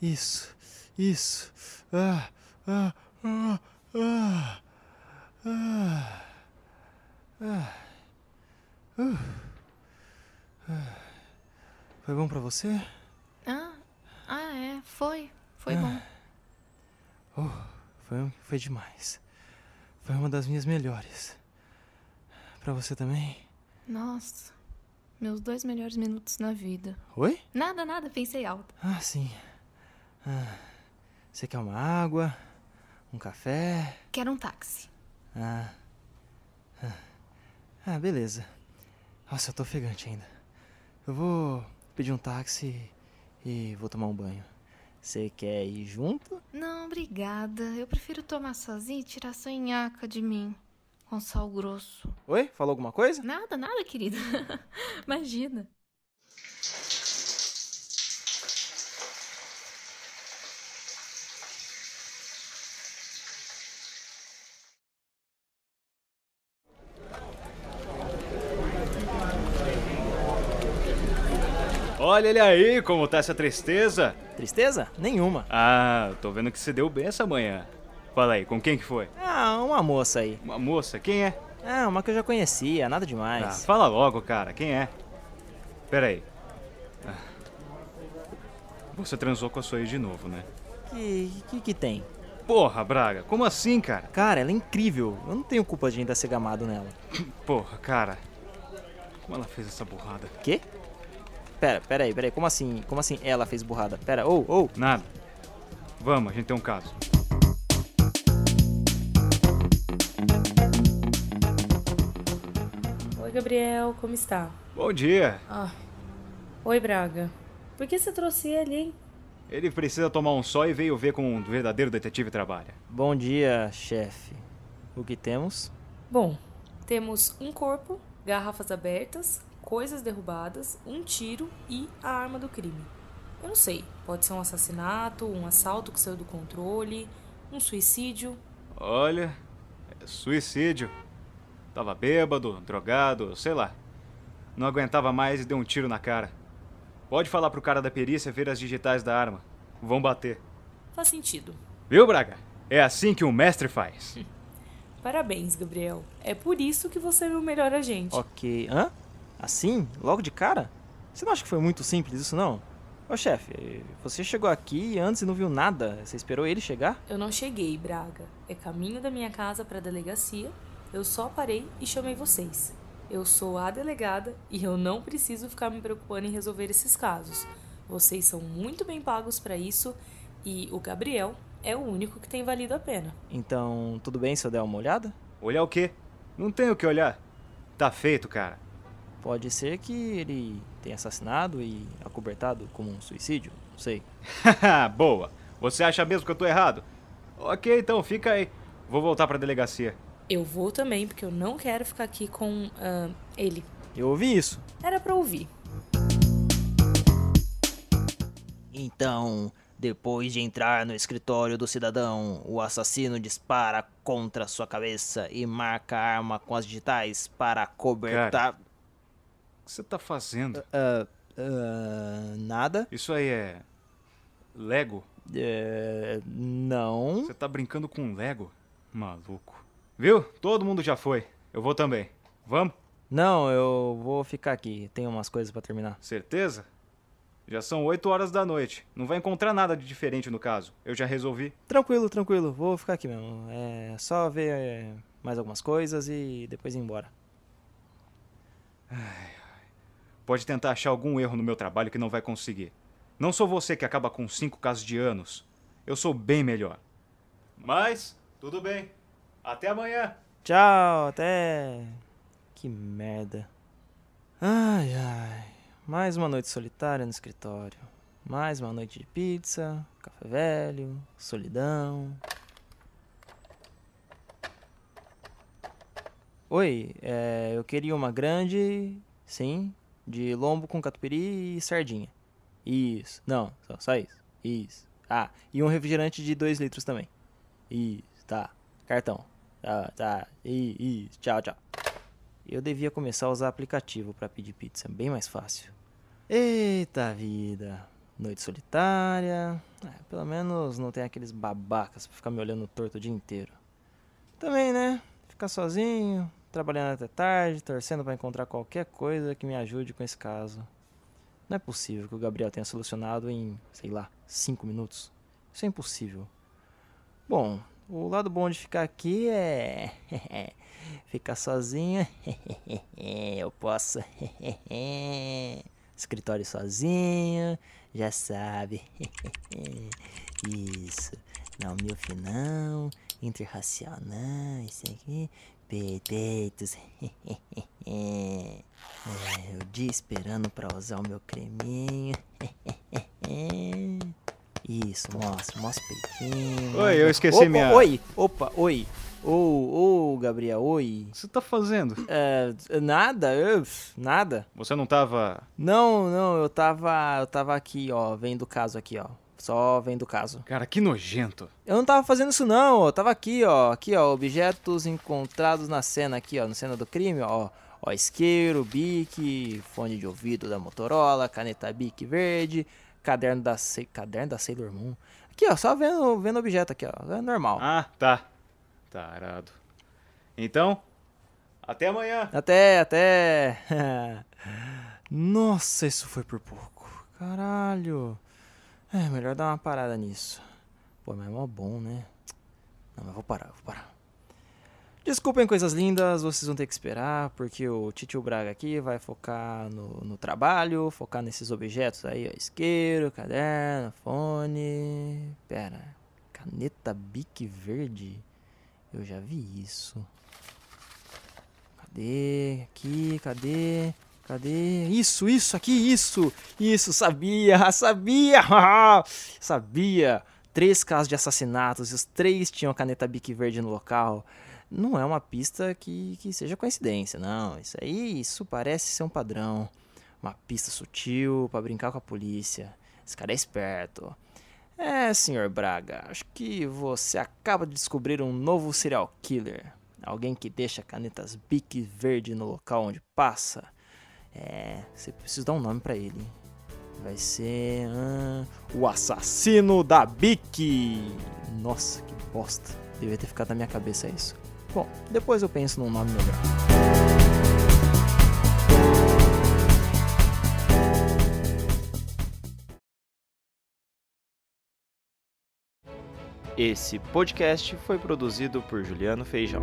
Isso, isso. Ah, ah, ah, ah, ah, ah, uh, ah. Foi bom pra você? Ah, ah é, foi. Foi Ah. bom. Oh, foi, foi demais. Foi uma das minhas melhores. Pra você também? Nossa, meus dois melhores minutos na vida. Oi? Nada, nada, pensei alto. Ah, sim. Ah, você quer uma água? Um café? Quero um táxi. Ah. Ah, ah beleza. Nossa, eu tô ofegante ainda. Eu vou pedir um táxi e vou tomar um banho. Você quer ir junto? Não, obrigada. Eu prefiro tomar sozinha e tirar sua nhaca de mim. Com sal grosso. Oi? Falou alguma coisa? Nada, nada, querida. Imagina. Olha ele aí, como tá essa tristeza. Tristeza? Nenhuma. Ah, tô vendo que você deu bem essa manhã. Fala aí, com quem que foi? Ah, uma moça aí. Uma moça, quem é? Ah, uma que eu já conhecia, nada Ah, demais. fala logo, cara, quem é? Pera aí. Ah. Você transou com a sua ex de novo, né? Que, que que tem? Porra, Braga, como assim, cara? Cara, ela é incrível. Eu não tenho culpa de ainda ser gamado nela. Porra, cara. Como ela fez essa burrada? Quê? Pera, pera aí, pera aí. Como assim? Como assim ela fez burrada? Pera, ou, ou. Nada. Vamos, a gente tem um caso. Oi, Gabriel, como está? Bom dia. Ah. Oi, Braga. Por que você trouxe ele, hein? Ele precisa tomar um sol e veio ver como um verdadeiro detetive trabalha. Bom dia, chefe. O que temos? Bom, temos um corpo, garrafas abertas, coisas derrubadas, um tiro e a arma do crime. Eu não sei, pode ser um assassinato, um assalto que saiu do controle, um suicídio. Olha, é suicídio. Tava bêbado, drogado, sei lá. Não aguentava mais e deu um tiro na cara. Pode falar pro cara da perícia ver as digitais da arma. Vão bater. Faz sentido. Viu, Braga? É assim que um mestre faz. Parabéns, Gabriel. É por isso que você é meu melhor agente. Ok. Hã? Assim? Logo de cara? Você não acha que foi muito simples isso, não? Ô, chefe, você chegou aqui antes e não viu nada. Você esperou ele chegar? Eu não cheguei, Braga. É caminho da minha casa para a delegacia. Eu só parei e chamei vocês. Eu sou a delegada e eu não preciso ficar me preocupando em resolver esses casos. Vocês são muito bem pagos para isso e o Gabriel é o único que tem valido a pena. Então, tudo bem se eu der uma olhada? Olhar o quê? Não tem o que olhar. Tá feito, cara. Pode ser que ele tenha assassinado e acobertado como um suicídio, não sei. Boa. Você acha mesmo que eu tô errado? Ok, então fica aí. Vou voltar pra delegacia. Eu vou também porque eu não quero ficar aqui com ah, ele. Eu ouvi isso. Era para ouvir. Então, depois de entrar no escritório do cidadão, o assassino dispara contra sua cabeça e marca a arma com as digitais para cobertar. O que você tá fazendo? Ah, ah, nada? Isso aí é. Lego? É, não. Você tá brincando com Lego? Maluco. Viu? Todo mundo já foi. Eu vou também. Vamos? Não, eu vou ficar aqui. Tenho umas coisas pra terminar. Certeza? Já são 8 horas da noite. Não vai encontrar nada de diferente no caso. Eu já resolvi. Tranquilo, tranquilo. Vou ficar aqui mesmo. É só ver é, mais algumas coisas e depois ir embora. Pode tentar achar algum erro no meu trabalho que não vai conseguir. Não sou você que acaba com cinco casos de anos. Eu sou bem melhor. Mas, tudo bem. Até amanhã. Tchau, até. Que merda. Ai, ai. Mais uma noite solitária no escritório. Mais uma noite de pizza, café velho, solidão. Oi, é, eu queria uma grande, sim, de lombo com catupiry e sardinha. Isso, não, só, só isso. Isso. Ah, e um refrigerante de 2 litros também. Isso, tá. Cartão. Tá, tá. Isso, tchau, tchau. Eu devia começar a usar aplicativo para pedir pizza, bem mais fácil. Eita vida. Noite solitária, É, pelo menos não tem aqueles babacas pra ficar me olhando torto o dia inteiro. Também, né? Ficar sozinho, trabalhando até tarde, torcendo pra encontrar qualquer coisa que me ajude com esse caso. Não é possível que o Gabriel tenha solucionado em, sei lá, cinco minutos. Isso é impossível. Bom, o lado bom de ficar aqui é. ficar sozinho. Eu posso. Escritório sozinho, já sabe. Isso. Não, milf não. Interracial não. Isso aqui. Perfeitos. É, o dia esperando pra usar o meu creminho. Isso, mostra, mostra o peitinho. Oi, eu esqueci Opa, minha. Oi, opa, oi. Ô, ô, Gabriel, oi. O que você tá fazendo? É, nada, eu, nada. Você não tava. Não, não, eu tava, eu tava aqui, ó, vendo o caso aqui, ó. Só vendo o caso. Cara, que nojento. Eu não tava fazendo isso não, eu tava aqui, ó, aqui, ó, objetos encontrados na cena aqui, ó, na cena do crime, ó. Ó, isqueiro, bique, fone de ouvido da Motorola, caneta bique verde, caderno da, Ce- caderno da Sailor Moon. Aqui, ó, só vendo, vendo objeto aqui, ó, é normal. Ah, tá. Tarado. Então, até amanhã. Até, até. Nossa, isso foi por pouco. Caralho. É, melhor dar uma parada nisso. Pô, mas é mó bom, né? Não, mas vou parar, vou parar. Desculpem, coisas lindas, vocês vão ter que esperar, porque o Titio Braga aqui vai focar no, no trabalho, focar nesses objetos aí, ó. Isqueiro, caderno, fone. Pera, caneta Bic verde? Eu já vi isso. Cadê? Aqui, cadê? Cadê? Isso, isso, aqui, isso! Isso, sabia, sabia! sabia! Três casos de assassinatos e os três tinham caneta Bic verde no local. Não é uma pista que, que seja coincidência, não. Isso aí, isso parece ser um padrão. Uma pista sutil pra brincar com a polícia. Esse cara é esperto. É, senhor Braga, acho que você acaba de descobrir um novo serial killer. Alguém que deixa canetas Bic verde no local onde passa. É, você precisa dar um nome pra ele. Vai ser. o assassino da Bic! Nossa, que bosta. Devia ter ficado na minha cabeça isso. Bom, depois eu penso num nome melhor. Esse podcast foi produzido por Juliano Feijão.